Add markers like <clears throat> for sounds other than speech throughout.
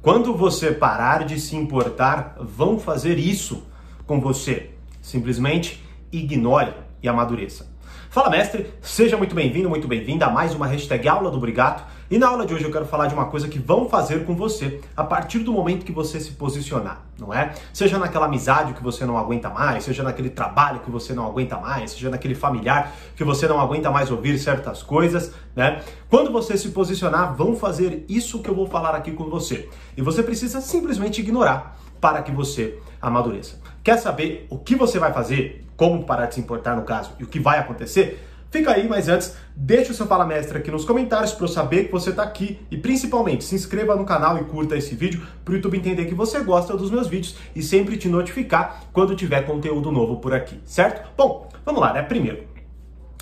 Quando você parar de se importar, vão fazer isso com você. Simplesmente ignore e amadureça. Fala, mestre, seja muito bem-vindo, muito bem-vinda a mais uma hashtag Aula do Brigato. E na aula de hoje eu quero falar de uma coisa que vão fazer com você a partir do momento que você se posicionar, não é? Seja naquela amizade que você não aguenta mais, seja naquele trabalho que você não aguenta mais, seja naquele familiar que você não aguenta mais ouvir certas coisas, né? Quando você se posicionar, vão fazer isso que eu vou falar aqui com você. E você precisa simplesmente ignorar para que você amadureça. Quer saber o que você vai fazer, como parar de se importar no caso e o que vai acontecer? Fica aí, mas antes, deixa o seu Fala Mestre aqui nos comentários para eu saber que você está aqui e principalmente se inscreva no canal e curta esse vídeo para o YouTube entender que você gosta dos meus vídeos e sempre te notificar quando tiver conteúdo novo por aqui, certo? Bom, vamos lá, né? Primeiro,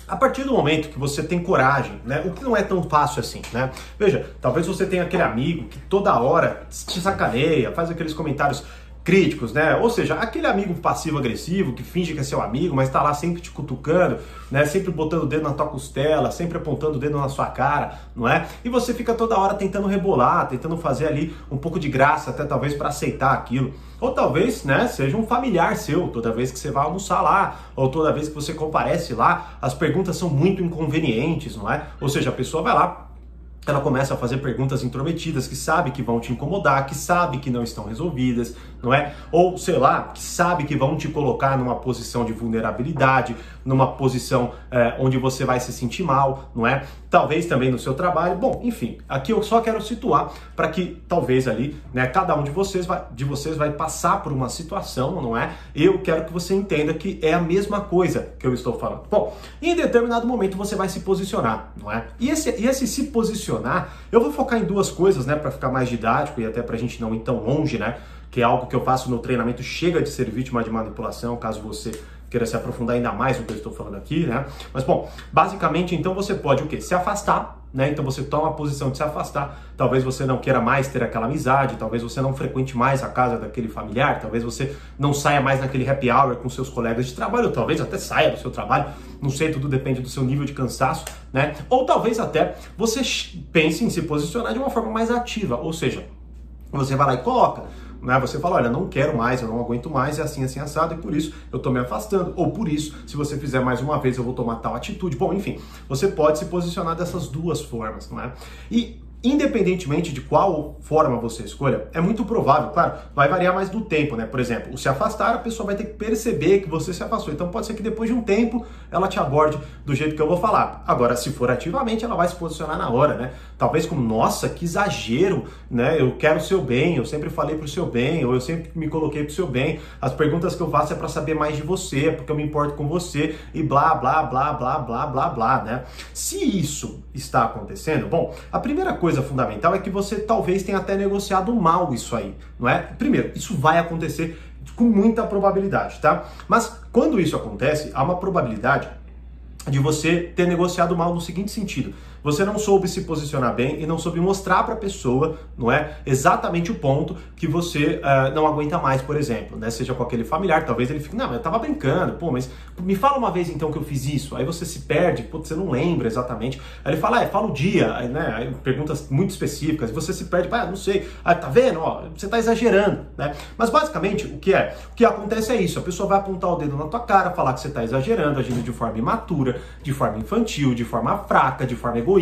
a partir do momento que você tem coragem, né? O que não é tão fácil assim, né? Veja, talvez você tenha aquele amigo que toda hora te sacaneia, faz aqueles comentários críticos, né? Ou seja, aquele amigo passivo-agressivo que finge que é seu amigo, mas está lá sempre te cutucando, né? Sempre botando o dedo na tua costela, sempre apontando o dedo na sua cara, não é? E você fica toda hora tentando rebolar, tentando fazer ali um pouco de graça, até talvez para aceitar aquilo. Ou talvez, né, seja um familiar seu, toda vez que você vai almoçar lá, ou toda vez que você comparece lá, as perguntas são muito inconvenientes, não é? Ou seja, a pessoa vai lá, ela começa a fazer perguntas intrometidas que sabe que vão te incomodar, que sabe que não estão resolvidas, não é? Ou sei lá, que sabe que vão te colocar numa posição de vulnerabilidade, numa posição é, onde você vai se sentir mal, não é? Talvez também no seu trabalho. Bom, enfim, aqui eu só quero situar para que talvez ali, né, cada um de vocês vai, de vocês vai passar por uma situação, não é? Eu quero que você entenda que é a mesma coisa que eu estou falando. Bom, em determinado momento você vai se posicionar, não é? E esse, e esse se posicionar, eu vou focar em duas coisas, né, para ficar mais didático e até para a gente não ir tão longe, né? Que é algo que eu faço no treinamento, chega de ser vítima de manipulação, caso você queira se aprofundar ainda mais no que eu estou falando aqui, né? Mas bom, basicamente então você pode o quê? Se afastar, né? Então você toma a posição de se afastar. Talvez você não queira mais ter aquela amizade, talvez você não frequente mais a casa daquele familiar, talvez você não saia mais naquele happy hour com seus colegas de trabalho, talvez até saia do seu trabalho, não sei, tudo depende do seu nível de cansaço, né? Ou talvez até você pense em se posicionar de uma forma mais ativa, ou seja, você vai lá e coloca né? Você fala, olha, não quero mais, eu não aguento mais, é assim, assim, assado, e por isso eu tô me afastando. Ou por isso, se você fizer mais uma vez, eu vou tomar tal atitude. Bom, enfim, você pode se posicionar dessas duas formas, não é? E Independentemente de qual forma você escolha, é muito provável, claro, vai variar mais do tempo, né? Por exemplo, se afastar, a pessoa vai ter que perceber que você se afastou. Então pode ser que depois de um tempo ela te aborde do jeito que eu vou falar. Agora, se for ativamente, ela vai se posicionar na hora, né? Talvez como, nossa, que exagero, né? Eu quero o seu bem, eu sempre falei pro seu bem, ou eu sempre me coloquei pro seu bem. As perguntas que eu faço é para saber mais de você, é porque eu me importo com você e blá, blá, blá, blá, blá, blá, blá, né? Se isso está acontecendo, bom, a primeira coisa coisa fundamental é que você talvez tenha até negociado mal isso aí, não é? Primeiro, isso vai acontecer com muita probabilidade, tá? Mas quando isso acontece, há uma probabilidade de você ter negociado mal no seguinte sentido: você não soube se posicionar bem e não soube mostrar para a pessoa, não é, exatamente o ponto que você uh, não aguenta mais, por exemplo, né? Seja com aquele familiar, talvez ele fique, não, eu tava brincando, pô, mas me fala uma vez então que eu fiz isso. Aí você se perde, pô, você não lembra exatamente. Aí ele fala, ah, fala o dia, aí, né? Aí, perguntas muito específicas, você se perde, ah, não sei, ah, tá vendo? Ó, você tá exagerando, né? Mas basicamente o que é? O que acontece é isso, a pessoa vai apontar o dedo na tua cara, falar que você tá exagerando, agindo de forma imatura, de forma infantil, de forma fraca, de forma egoísta,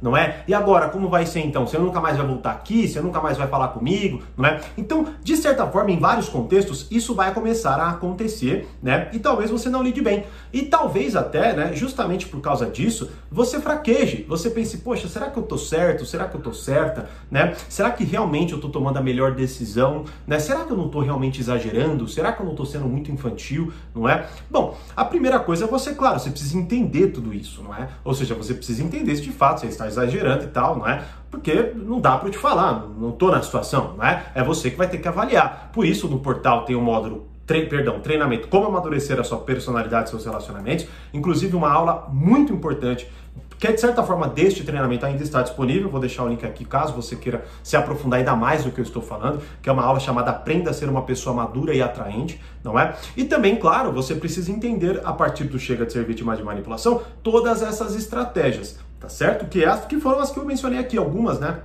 não é? E agora, como vai ser então? Você nunca mais vai voltar aqui? Você nunca mais vai falar comigo, não é? Então, de certa forma, em vários contextos, isso vai começar a acontecer, né? E talvez você não lide bem. E talvez até, né, justamente por causa disso, você fraqueje. Você pense, poxa, será que eu tô certo? Será que eu tô certa? Né? Será que realmente eu tô tomando a melhor decisão? Né? Será que eu não tô realmente exagerando? Será que eu não tô sendo muito infantil? Não é? Bom, a primeira coisa é você, claro, você precisa entender tudo isso, não é? Ou seja, você precisa entender se de fato você está exagerando e tal, não é? Porque não dá para eu te falar, não estou na situação, não é? É você que vai ter que avaliar. Por isso, no portal tem o um módulo tre perdão, treinamento como amadurecer a sua personalidade seus relacionamentos, inclusive uma aula muito importante que de certa forma deste treinamento ainda está disponível, vou deixar o link aqui caso você queira se aprofundar ainda mais do que eu estou falando, que é uma aula chamada Aprenda a ser uma pessoa madura e atraente, não é? E também, claro, você precisa entender a partir do chega de ser vítima de manipulação todas essas estratégias, tá certo? Que, é as, que foram as que eu mencionei aqui, algumas, né?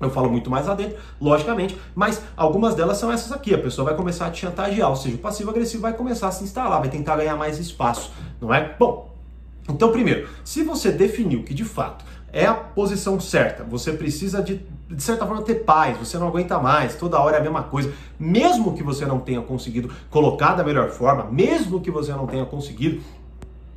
Eu falo muito mais lá dentro, logicamente, mas algumas delas são essas aqui. A pessoa vai começar a te chantagear, ou seja, o passivo-agressivo vai começar a se instalar, vai tentar ganhar mais espaço, não é? Bom, então, primeiro, se você definiu que de fato é a posição certa, você precisa de, de certa forma ter paz, você não aguenta mais, toda hora é a mesma coisa, mesmo que você não tenha conseguido colocar da melhor forma, mesmo que você não tenha conseguido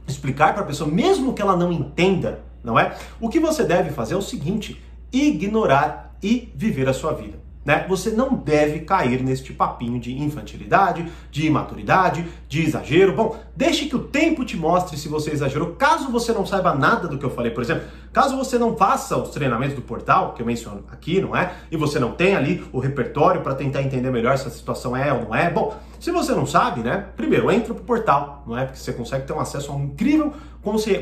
explicar para a pessoa, mesmo que ela não entenda, não é? O que você deve fazer é o seguinte: ignorar e viver a sua vida. Né? Você não deve cair neste papinho de infantilidade, de imaturidade, de exagero. Bom, deixe que o tempo te mostre se você exagerou. Caso você não saiba nada do que eu falei, por exemplo, caso você não faça os treinamentos do portal, que eu menciono aqui, não é? E você não tem ali o repertório para tentar entender melhor se a situação é ou não é. Bom, se você não sabe, né? Primeiro, entra pro portal, não é? Porque você consegue ter um acesso a um incrível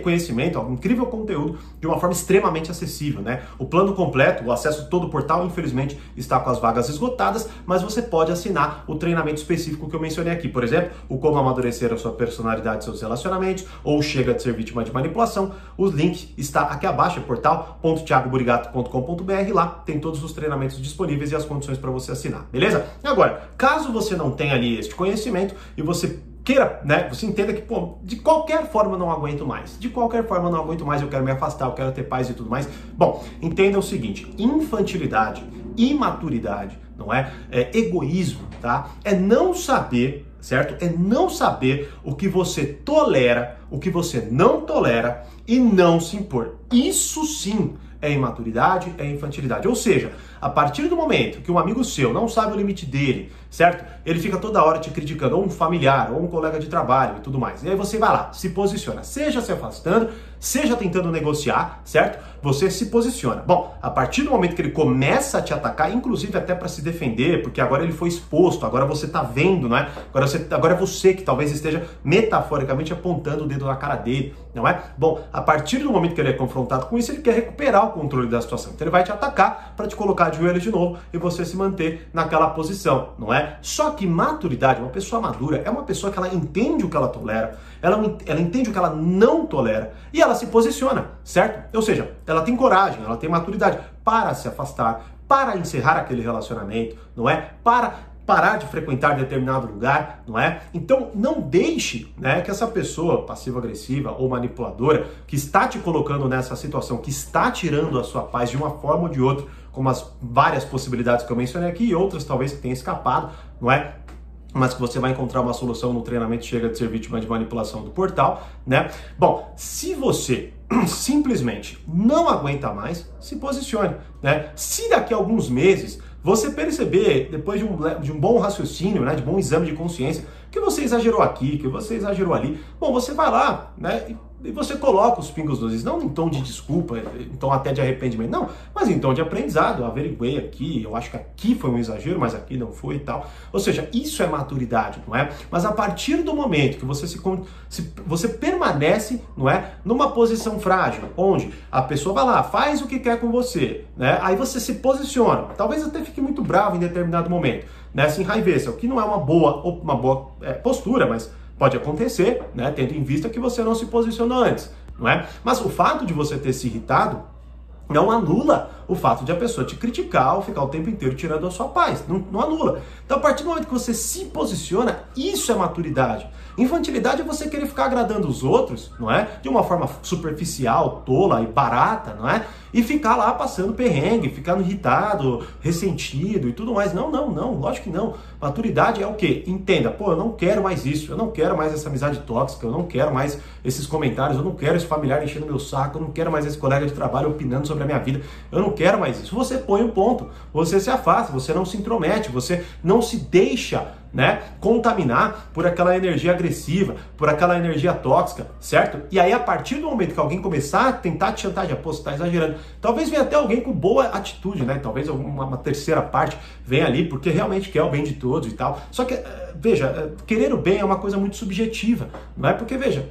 conhecimento, um incrível conteúdo de uma forma extremamente acessível, né? O plano completo, o acesso todo o portal, infelizmente, está com as vagas esgotadas, mas você pode assinar o treinamento específico que eu mencionei aqui. Por exemplo, o como amadurecer a sua personalidade e seus relacionamentos, ou chega de ser vítima de manipulação. O link está aqui abaixo, é portal.thiagoburigato.com.br. Lá tem todos os treinamentos disponíveis e as condições para você assinar, beleza? Agora, caso você não tenha ali este conhecimento e você queira, né? Você entenda que, pô, de qualquer forma eu não aguento mais. De qualquer forma eu não aguento mais, eu quero me afastar, eu quero ter paz e tudo mais. Bom, entenda o seguinte: infantilidade, imaturidade, não é? é egoísmo, tá? É não saber, certo? É não saber o que você tolera, o que você não tolera e não se impor. Isso sim é imaturidade, é infantilidade. Ou seja, a partir do momento que um amigo seu não sabe o limite dele, certo? Ele fica toda hora te criticando, ou um familiar, ou um colega de trabalho e tudo mais. E aí você vai lá, se posiciona, seja se afastando, seja tentando negociar, certo? Você se posiciona. Bom, a partir do momento que ele começa a te atacar, inclusive até para se defender, porque agora ele foi exposto, agora você tá vendo, não é? Agora, você, agora é você que talvez esteja metaforicamente apontando o dedo na cara dele, não é? Bom, a partir do momento que ele é confrontado com isso, ele quer recuperar o controle da situação. Então ele vai te atacar para te colocar de joelho de novo e você se manter naquela posição, não é? Só que maturidade, uma pessoa madura, é uma pessoa que ela entende o que ela tolera, ela, ela entende o que ela não tolera e ela se posiciona, certo? Ou seja, ela tem coragem, ela tem maturidade para se afastar, para encerrar aquele relacionamento, não é? Para parar de frequentar determinado lugar, não é? Então não deixe, né, que essa pessoa passiva-agressiva ou manipuladora que está te colocando nessa situação, que está tirando a sua paz de uma forma ou de outra, como as várias possibilidades que eu mencionei aqui e outras talvez que tenham escapado, não é? Mas que você vai encontrar uma solução no treinamento Chega de Ser Vítima de Manipulação do portal, né? Bom, se você <clears throat> simplesmente não aguenta mais, se posicione, né? Se daqui a alguns meses você perceber, depois de um, de um bom raciocínio, né, de bom exame de consciência, que você exagerou aqui, que você exagerou ali, bom, você vai lá, né, e você coloca os pingos nos is, não em tom de desculpa, em tom até de arrependimento, não, mas em tom de aprendizado. Eu averiguei aqui, eu acho que aqui foi um exagero, mas aqui não foi e tal. Ou seja, isso é maturidade, não é? Mas a partir do momento que você se, se você permanece, não é, numa posição frágil, onde a pessoa vai lá, faz o que quer com você, né? Aí você se posiciona, talvez até fique muito bravo em determinado momento, né? Se enraiveça, o que não é uma boa, uma boa é, postura, mas Pode acontecer, né, tendo em vista que você não se posicionou antes, não é? Mas o fato de você ter se irritado não anula o fato de a pessoa te criticar ou ficar o tempo inteiro tirando a sua paz. Não, não, anula. Então, a partir do momento que você se posiciona, isso é maturidade. Infantilidade é você querer ficar agradando os outros, não é? De uma forma superficial, tola e barata, não é? E ficar lá passando perrengue, ficando irritado, ressentido e tudo mais. Não, não, não, lógico que não. Maturidade é o quê? Entenda, pô, eu não quero mais isso, eu não quero mais essa amizade tóxica, eu não quero mais esses comentários, eu não quero esse familiar enchendo meu saco, eu não quero mais esse colega de trabalho opinando sobre a minha vida, eu não quero mais isso. Você põe o um ponto, você se afasta, você não se intromete, você não se deixa né, contaminar por aquela energia agressiva, por aquela energia tóxica, certo? E aí, a partir do momento que alguém começar a tentar te chantagear, pô, você tá exagerando, talvez venha até alguém com boa atitude, né? Talvez uma, uma terceira parte venha ali porque realmente quer o bem de todos e tal. Só que, eh, veja, eh, querer o bem é uma coisa muito subjetiva, não é? Porque, veja,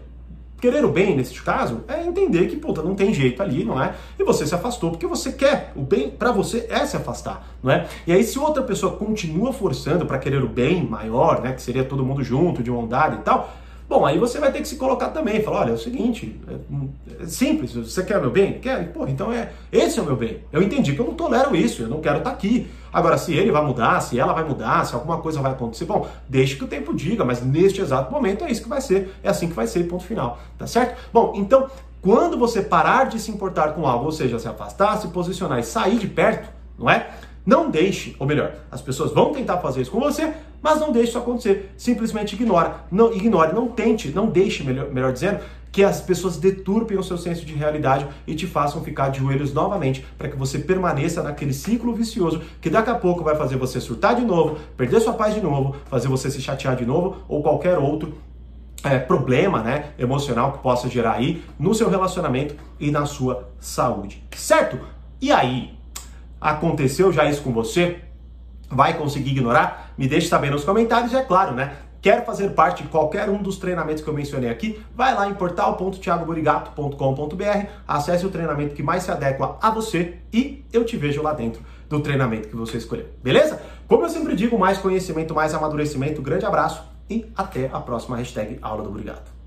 Querer o bem, nesse caso, é entender que, puta, não tem jeito ali, não é? E você se afastou porque você quer. O bem para você é se afastar, não é? E aí, se outra pessoa continua forçando para querer o bem maior, né? Que seria todo mundo junto, de uma e tal, Bom, aí você vai ter que se colocar também, falar, olha, é o seguinte, é, é simples, você quer meu bem? Quer? Pô, então é, esse é o meu bem. Eu entendi que eu não tolero isso, eu não quero estar tá aqui. Agora, se ele vai mudar, se ela vai mudar, se alguma coisa vai acontecer, bom, deixe que o tempo diga, mas neste exato momento é isso que vai ser, é assim que vai ser, ponto final, tá certo? Bom, então, quando você parar de se importar com algo, ou seja, se afastar, se posicionar e sair de perto, não é? Não deixe, ou melhor, as pessoas vão tentar fazer isso com você, mas não deixe isso acontecer. Simplesmente ignora. Não, ignore, não tente, não deixe, melhor, melhor dizendo, que as pessoas deturpem o seu senso de realidade e te façam ficar de joelhos novamente, para que você permaneça naquele ciclo vicioso que daqui a pouco vai fazer você surtar de novo, perder sua paz de novo, fazer você se chatear de novo ou qualquer outro é, problema né, emocional que possa gerar aí no seu relacionamento e na sua saúde. Certo? E aí, aconteceu já isso com você? Vai conseguir ignorar? Me deixe saber nos comentários, é claro, né? Quer fazer parte de qualquer um dos treinamentos que eu mencionei aqui? Vai lá em portal.thiagoburigato.com.br, acesse o treinamento que mais se adequa a você e eu te vejo lá dentro do treinamento que você escolheu. Beleza? Como eu sempre digo, mais conhecimento, mais amadurecimento. Grande abraço e até a próxima hashtag Aula do Obrigado.